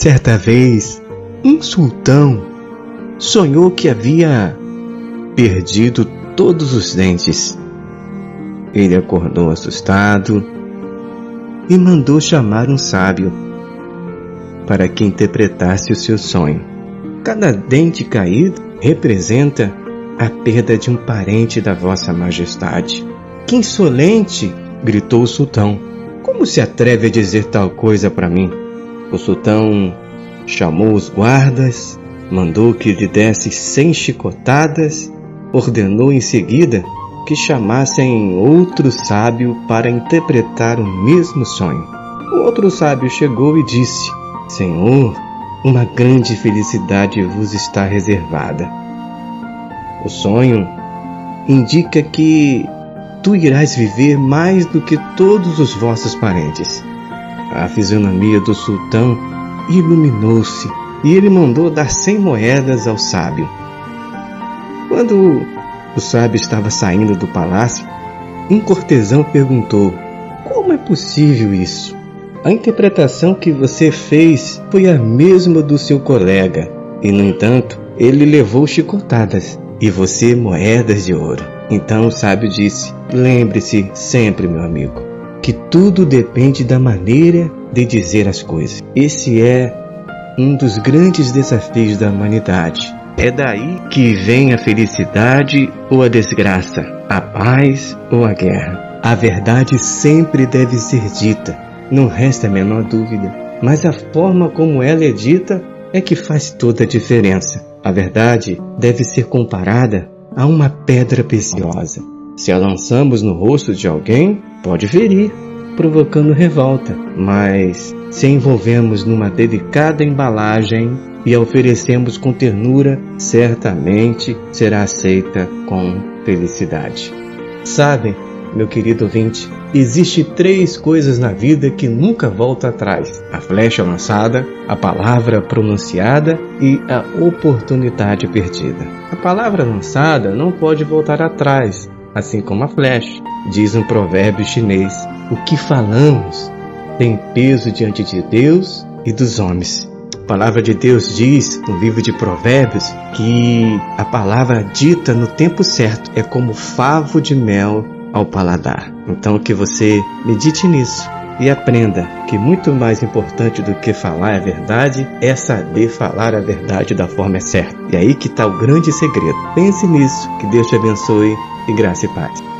Certa vez, um sultão sonhou que havia perdido todos os dentes. Ele acordou assustado e mandou chamar um sábio para que interpretasse o seu sonho. Cada dente caído representa a perda de um parente da Vossa Majestade. Que insolente! gritou o sultão. Como se atreve a dizer tal coisa para mim? O sultão chamou os guardas, mandou que lhe desse cem chicotadas, ordenou em seguida que chamassem outro sábio para interpretar o mesmo sonho. O outro sábio chegou e disse: Senhor, uma grande felicidade vos está reservada. O sonho indica que tu irás viver mais do que todos os vossos parentes. A fisionomia do sultão iluminou-se e ele mandou dar cem moedas ao sábio. Quando o sábio estava saindo do palácio, um cortesão perguntou: Como é possível isso? A interpretação que você fez foi a mesma do seu colega, e no entanto, ele levou chicotadas e você moedas de ouro. Então o sábio disse: Lembre-se sempre, meu amigo, que tudo depende da maneira de dizer as coisas. Esse é um dos grandes desafios da humanidade. É daí que vem a felicidade ou a desgraça, a paz ou a guerra. A verdade sempre deve ser dita, não resta a menor dúvida, mas a forma como ela é dita é que faz toda a diferença. A verdade deve ser comparada a uma pedra preciosa. Se a lançamos no rosto de alguém, pode ferir, provocando revolta, mas se envolvemos numa delicada embalagem e a oferecemos com ternura, certamente será aceita com felicidade. Sabem, meu querido ouvinte, existe três coisas na vida que nunca voltam atrás: a flecha lançada, a palavra pronunciada e a oportunidade perdida. A palavra lançada não pode voltar atrás, assim como a flecha. Diz um provérbio chinês: o que falamos tem peso diante de Deus e dos homens. A palavra de Deus diz no livro de Provérbios que a palavra dita no tempo certo é como favo de mel ao paladar. Então que você medite nisso e aprenda que muito mais importante do que falar a verdade é saber falar a verdade da forma certa. E aí que está o grande segredo. Pense nisso, que Deus te abençoe e graça e paz.